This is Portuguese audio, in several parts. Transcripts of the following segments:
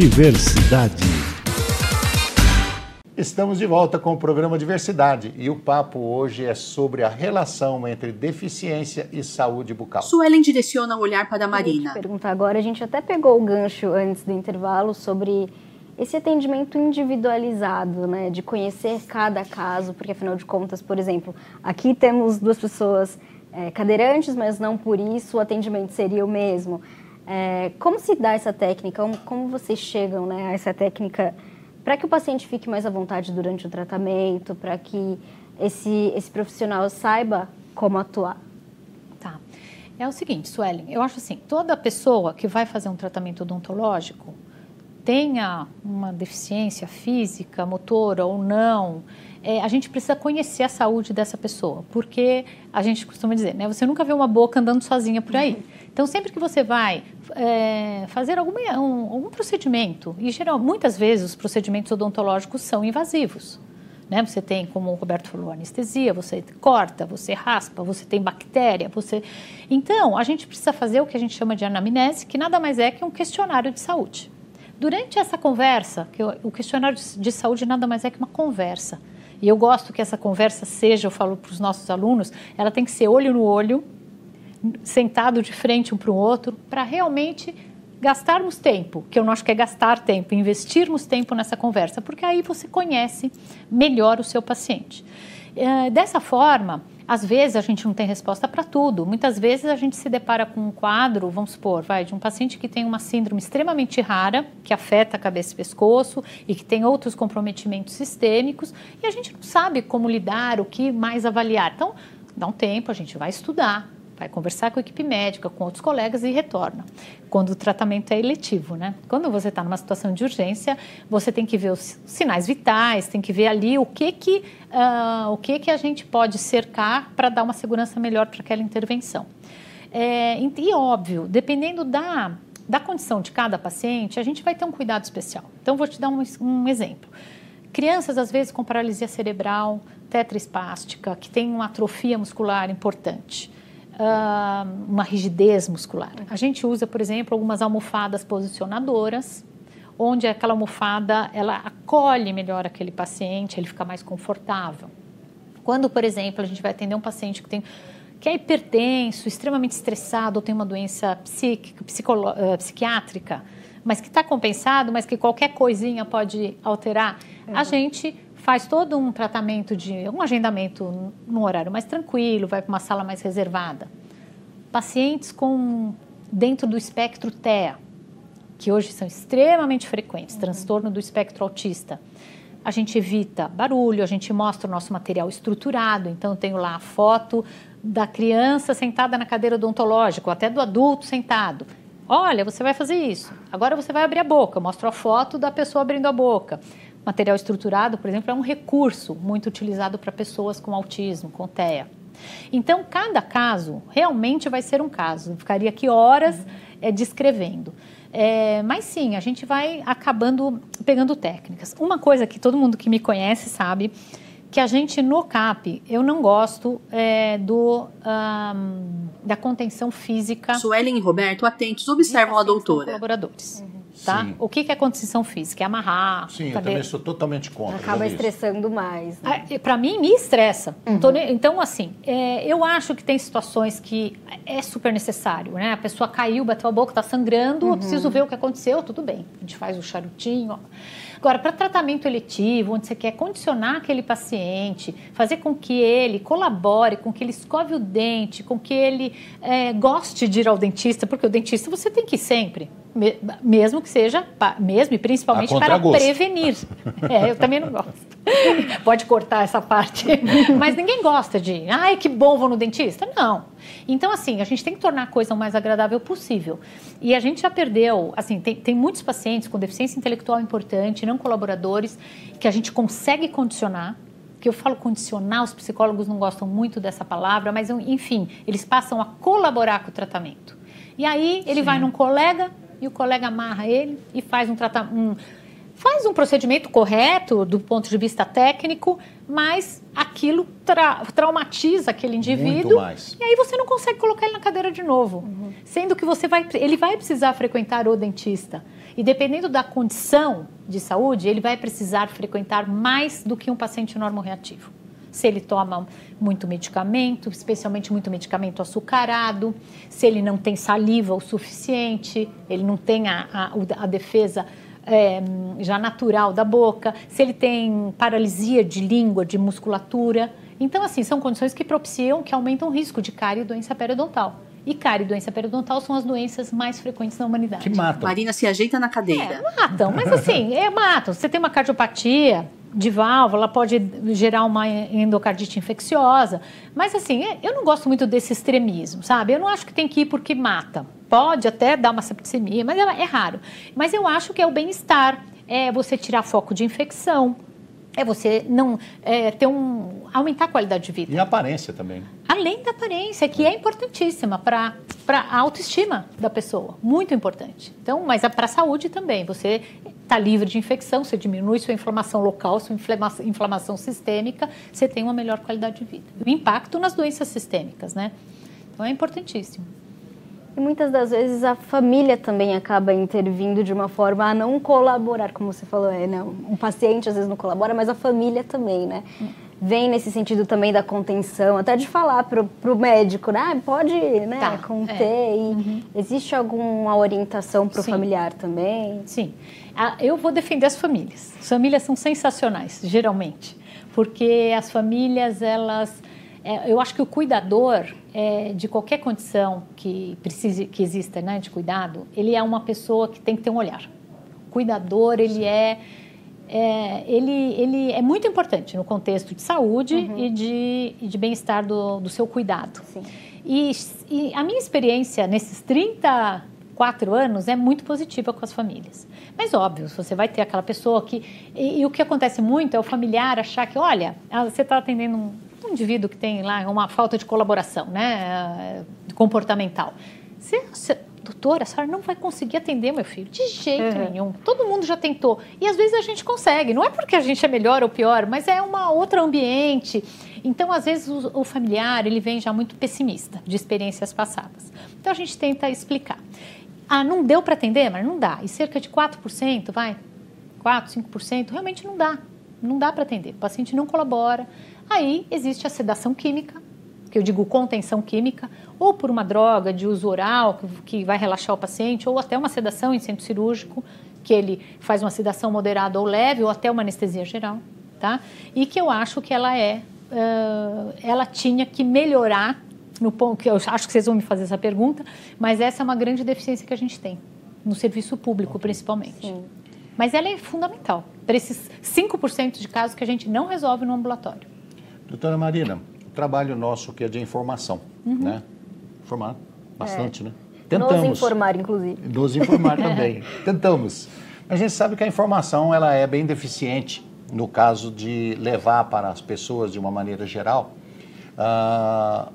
Diversidade. Estamos de volta com o programa Diversidade e o papo hoje é sobre a relação entre deficiência e saúde bucal. Suelen direciona o olhar para a Marina. Perguntar agora, a gente até pegou o gancho antes do intervalo sobre esse atendimento individualizado, né, de conhecer cada caso, porque afinal de contas, por exemplo, aqui temos duas pessoas é, cadeirantes, mas não por isso o atendimento seria o mesmo. É, como se dá essa técnica? Como, como vocês chegam né, a essa técnica para que o paciente fique mais à vontade durante o tratamento, para que esse, esse profissional saiba como atuar? Tá. É o seguinte, Suelen, eu acho assim, toda pessoa que vai fazer um tratamento odontológico, tenha uma deficiência física, motora ou não, é, a gente precisa conhecer a saúde dessa pessoa, porque a gente costuma dizer, né, você nunca vê uma boca andando sozinha por aí. Então, sempre que você vai é, fazer alguma, um, algum procedimento, e geral, muitas vezes os procedimentos odontológicos são invasivos. Né? Você tem, como o Roberto falou, anestesia, você corta, você raspa, você tem bactéria, você... Então, a gente precisa fazer o que a gente chama de anamnese, que nada mais é que um questionário de saúde. Durante essa conversa, que o questionário de saúde nada mais é que uma conversa. E eu gosto que essa conversa seja, eu falo para os nossos alunos, ela tem que ser olho no olho, sentado de frente um para o outro, para realmente gastarmos tempo, que eu não acho que é gastar tempo, investirmos tempo nessa conversa, porque aí você conhece melhor o seu paciente. É, dessa forma, às vezes a gente não tem resposta para tudo. Muitas vezes a gente se depara com um quadro, vamos supor, vai, de um paciente que tem uma síndrome extremamente rara, que afeta a cabeça e pescoço e que tem outros comprometimentos sistêmicos, e a gente não sabe como lidar, o que mais avaliar. Então, dá um tempo, a gente vai estudar, vai conversar com a equipe médica, com outros colegas e retorna. Quando o tratamento é eletivo, né? Quando você está numa situação de urgência, você tem que ver os sinais vitais, tem que ver ali o que que, uh, o que, que a gente pode cercar para dar uma segurança melhor para aquela intervenção. É, e óbvio, dependendo da, da condição de cada paciente, a gente vai ter um cuidado especial. Então, vou te dar um, um exemplo. Crianças, às vezes, com paralisia cerebral, tetraespástica, que tem uma atrofia muscular importante uh, uma rigidez muscular. A gente usa, por exemplo, algumas almofadas posicionadoras, onde aquela almofada ela acolhe melhor aquele paciente, ele fica mais confortável. Quando, por exemplo, a gente vai atender um paciente que tem que é hipertenso, extremamente estressado, ou tem uma doença psíquica, uh, psiquiátrica, mas que está compensado, mas que qualquer coisinha pode alterar, uhum. a gente faz todo um tratamento de um agendamento num horário mais tranquilo, vai para uma sala mais reservada. Pacientes com dentro do espectro TEA, que hoje são extremamente frequentes, uhum. transtorno do espectro autista. A gente evita barulho, a gente mostra o nosso material estruturado, então eu tenho lá a foto da criança sentada na cadeira odontológica, ou até do adulto sentado. Olha, você vai fazer isso. Agora você vai abrir a boca. Eu mostro a foto da pessoa abrindo a boca. Material estruturado, por exemplo, é um recurso muito utilizado para pessoas com autismo, com TEA. Então, cada caso realmente vai ser um caso. Eu ficaria aqui horas uhum. é, descrevendo. É, mas sim, a gente vai acabando pegando técnicas. Uma coisa que todo mundo que me conhece sabe que a gente no CAP, eu não gosto é, do, um, da contenção física. Suelen e Roberto, atentos, observam a doutora. Colaboradores. Uhum tá? Sim. O que, é condição física? É amarrar. Sim, eu também sou totalmente contra. Acaba estressando mais. Né? Ah, Para mim, me estressa. Uhum. Então, assim, é, eu acho que tem situações que é super necessário, né? A pessoa caiu, bateu a boca, está sangrando, uhum. eu preciso ver o que aconteceu, tudo bem. A gente faz o charutinho. Agora, para tratamento eletivo, onde você quer condicionar aquele paciente, fazer com que ele colabore, com que ele escove o dente, com que ele é, goste de ir ao dentista, porque o dentista você tem que ir sempre mesmo que seja, mesmo e principalmente para prevenir. É, eu também não gosto. Pode cortar essa parte. Mas ninguém gosta de, ai, que bom, vou no dentista. Não. Então, assim, a gente tem que tornar a coisa o mais agradável possível. E a gente já perdeu, assim, tem, tem muitos pacientes com deficiência intelectual importante, não colaboradores, que a gente consegue condicionar, que eu falo condicionar, os psicólogos não gostam muito dessa palavra, mas enfim, eles passam a colaborar com o tratamento. E aí ele Sim. vai num colega e o colega amarra ele e faz um tratamento. Um, faz um procedimento correto do ponto de vista técnico, mas aquilo tra traumatiza aquele indivíduo. E aí você não consegue colocar ele na cadeira de novo. Uhum. Sendo que você vai, ele vai precisar frequentar o dentista. E dependendo da condição de saúde, ele vai precisar frequentar mais do que um paciente normoreativo. Se ele toma muito medicamento, especialmente muito medicamento açucarado, se ele não tem saliva o suficiente, ele não tem a, a, a defesa é, já natural da boca, se ele tem paralisia de língua, de musculatura. Então, assim, são condições que propiciam, que aumentam o risco de cárie e doença periodontal. E cárie e doença periodontal são as doenças mais frequentes na humanidade. Que matam. Marina se ajeita na cadeira. É, matam, mas assim, é, matam. Você tem uma cardiopatia de válvula, pode gerar uma endocardite infecciosa. Mas assim, é, eu não gosto muito desse extremismo, sabe? Eu não acho que tem que ir porque mata. Pode até dar uma septicemia, mas é, é raro. Mas eu acho que é o bem-estar, é você tirar foco de infecção, é você não é, ter um aumentar a qualidade de vida. E a aparência também. Além da aparência, que é importantíssima para a autoestima da pessoa, muito importante. Então, mas para a saúde também, você está livre de infecção, você diminui sua inflamação local, sua inflamação, inflamação sistêmica, você tem uma melhor qualidade de vida. O impacto nas doenças sistêmicas, né? Então é importantíssimo. E muitas das vezes a família também acaba intervindo de uma forma a não colaborar, como você falou, é, não, um paciente às vezes não colabora, mas a família também, né? Vem nesse sentido também da contenção, até de falar pro, pro médico, né? Ah, pode, né, Tá, conter. é. E existe alguma orientação pro Sim. familiar também? Sim. Ah, Eu vou defender as famílias. As famílias são sensacionais, geralmente, porque as famílias, elas. é, eu acho que o cuidador é, de qualquer condição que precise, que exista, né, de cuidado, ele é uma pessoa que tem que ter um olhar. O cuidador, ele é, é, ele, ele é muito importante no contexto de saúde e de, e de bem-estar do, do seu cuidado. E, e a minha experiência nesses 34 anos é muito positiva com as famílias. Mas, óbvio, você vai ter aquela pessoa que. E, e o que acontece muito é o familiar achar que, olha, ah, você está atendendo um, um indivíduo que tem lá uma falta de colaboração né, eh, comportamental. Você, você, doutora, a senhora não vai conseguir atender meu filho. De jeito Uhum. nenhum. Todo mundo já tentou. E às vezes a gente consegue. Não é porque a gente é melhor ou pior, mas é uma outro ambiente. Então, às vezes, o, o familiar ele vem já muito pessimista de experiências passadas. Então, a gente tenta explicar. Ah, não deu para atender? Mas não dá. E cerca de 4%, vai? 4, 5%, realmente não dá. Não dá para atender. O paciente não colabora. Aí existe a sedação química, que eu digo contenção química, ou por uma droga de uso oral que, vai relaxar o paciente, ou até uma sedação em centro cirúrgico, que ele faz uma sedação moderada ou leve, ou até uma anestesia geral, tá? E que eu acho que ela é, ah, ela tinha que melhorar no ponto que eu acho que vocês vão me fazer essa pergunta, mas essa é uma grande deficiência que a gente tem no serviço público, principalmente. Sim. Mas ela é fundamental para esses 5% de casos que a gente não resolve no ambulatório. Doutora Marina, o trabalho nosso que é de informação, Uhum. né? Informar bastante, né? Nos informar, inclusive. Nos informar também. Tentamos. A gente sabe que a informação ela é bem deficiente no caso de levar para as pessoas, de uma maneira geral, ah,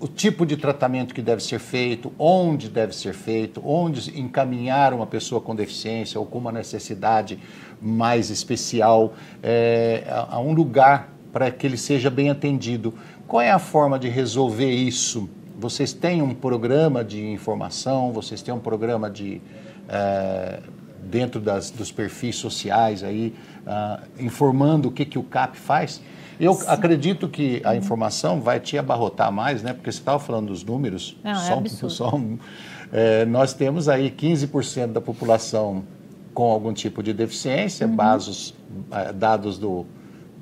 o tipo de tratamento que deve ser feito, onde deve ser feito, onde encaminhar uma pessoa com deficiência ou com uma necessidade mais especial eh, a, a um lugar para que ele seja bem atendido. Qual é a forma de resolver isso? Vocês têm um programa de informação, vocês têm um programa de eh, dentro das, dos perfis sociais aí, ah, informando o que, que o CAP faz? Eu acredito que a informação vai te abarrotar mais, né? Porque você estava falando dos números. Não, é só, absurdo. só um- é, nós temos aí 15% da população com algum tipo de deficiência, Uhum. basos, eh, dados do,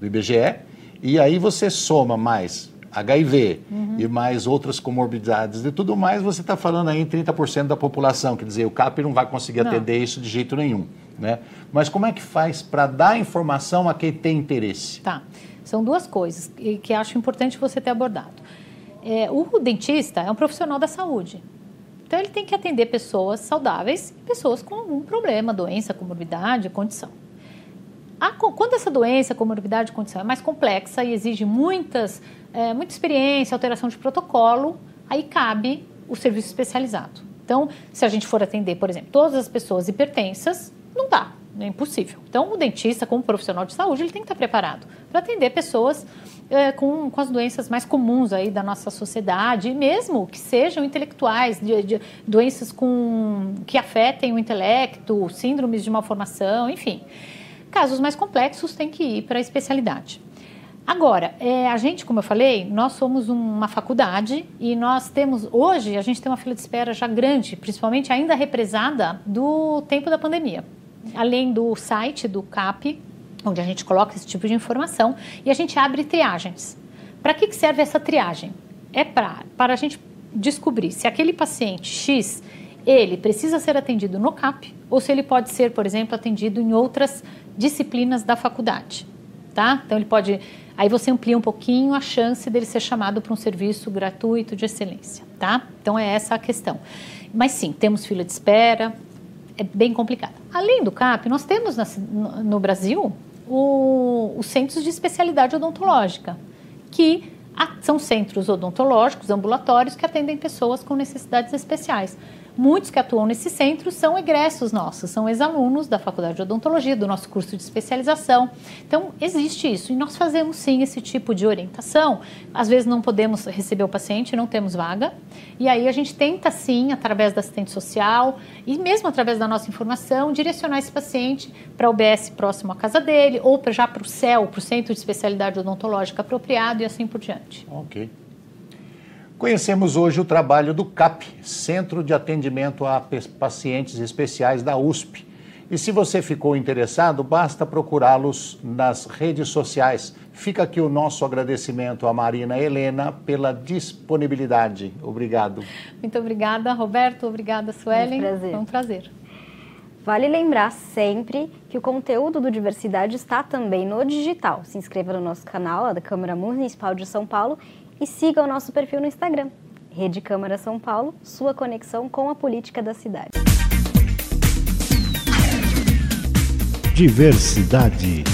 do IBGE, e aí você soma mais HIV Uhum. e mais outras comorbidades e tudo mais, você está falando aí em 30% da população, quer dizer, o CAP não vai conseguir Não. atender isso de jeito nenhum, né? Mas como é que faz para dar informação a quem tem interesse? Tá. São duas coisas que, que acho importante você ter abordado. É, o dentista é um profissional da saúde. Então, ele tem que atender pessoas saudáveis e pessoas com algum problema, doença, comorbidade, condição. A quando essa doença, comorbidade, condição é mais complexa e exige muitas, é, muita experiência, alteração de protocolo, aí cabe o serviço especializado. Então, se a gente for atender, por exemplo, todas as pessoas hipertensas, não dá, é impossível. Então, o dentista, como profissional de saúde, ele tem que estar preparado para atender pessoas é, com, com as doenças mais comuns aí da nossa sociedade, mesmo que sejam intelectuais, de, de doenças com, que afetem o intelecto, síndromes de malformação, enfim. Casos mais complexos têm que ir para a especialidade. Agora, é, a gente, como eu falei, nós somos uma faculdade e nós temos, hoje, a gente tem uma fila de espera já grande, principalmente ainda represada do tempo da pandemia. Além do site do CAP, onde a gente coloca esse tipo de informação, e a gente abre triagens. Para que, que serve essa triagem? É pra, para a gente descobrir se aquele paciente X ele precisa ser atendido no CAP ou se ele pode ser, por exemplo, atendido em outras disciplinas da faculdade, tá? Então ele pode Aí você amplia um pouquinho a chance dele ser chamado para um serviço gratuito de excelência, tá? Então é essa a questão. Mas sim, temos fila de espera, é bem complicado. Além do CAP, nós temos no Brasil os centros de especialidade odontológica, que são centros odontológicos, ambulatórios, que atendem pessoas com necessidades especiais. Muitos que atuam nesse centro são egressos nossos, são ex-alunos da Faculdade de Odontologia, do nosso curso de especialização. Então, existe isso e nós fazemos sim esse tipo de orientação. Às vezes não podemos receber o paciente, não temos vaga, e aí a gente tenta sim, através da assistente social e mesmo através da nossa informação, direcionar esse paciente para o UBS próximo à casa dele ou pra, já para o CEL, para o Centro de Especialidade Odontológica apropriado e assim por diante. Ok. Conhecemos hoje o trabalho do CAP, Centro de Atendimento a Pacientes Especiais da USP. E se você ficou interessado, basta procurá-los nas redes sociais. Fica aqui o nosso agradecimento à Marina Helena pela disponibilidade. Obrigado. Muito obrigada, Roberto. Obrigada, Suelen. Um prazer. Foi um prazer. Vale lembrar sempre que o conteúdo do Diversidade está também no digital. Se inscreva no nosso canal, da Câmara Municipal de São Paulo, e siga o nosso perfil no Instagram, Rede Câmara São Paulo, sua conexão com a política da cidade. Diversidade.